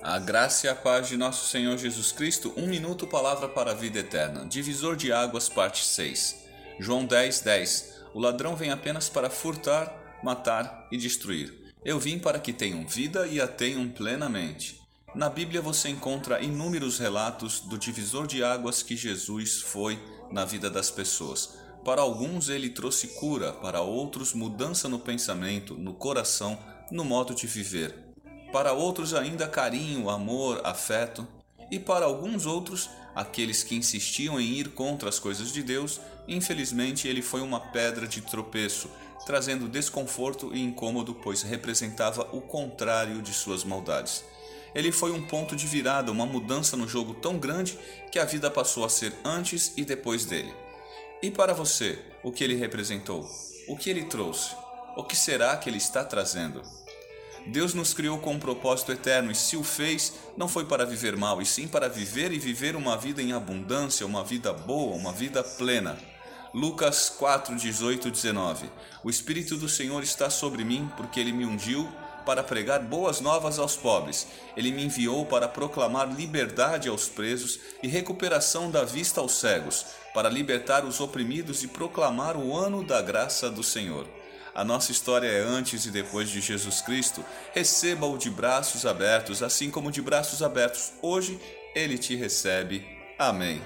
A graça e a paz de nosso Senhor Jesus Cristo, um minuto, palavra para a vida eterna. Divisor de águas, parte 6. João 10, 10. O ladrão vem apenas para furtar, matar e destruir. Eu vim para que tenham vida e a tenham plenamente. Na Bíblia você encontra inúmeros relatos do divisor de águas que Jesus foi na vida das pessoas. Para alguns ele trouxe cura, para outros mudança no pensamento, no coração, no modo de viver para outros ainda carinho, amor, afeto, e para alguns outros, aqueles que insistiam em ir contra as coisas de Deus, infelizmente ele foi uma pedra de tropeço, trazendo desconforto e incômodo, pois representava o contrário de suas maldades. Ele foi um ponto de virada, uma mudança no jogo tão grande que a vida passou a ser antes e depois dele. E para você, o que ele representou? O que ele trouxe? O que será que ele está trazendo? Deus nos criou com um propósito eterno e se o fez, não foi para viver mal, e sim para viver e viver uma vida em abundância, uma vida boa, uma vida plena. Lucas 4, 18, 19 O Espírito do Senhor está sobre mim, porque ele me ungiu para pregar boas novas aos pobres. Ele me enviou para proclamar liberdade aos presos e recuperação da vista aos cegos, para libertar os oprimidos e proclamar o ano da graça do Senhor. A nossa história é antes e depois de Jesus Cristo. Receba-o de braços abertos, assim como de braços abertos hoje ele te recebe. Amém.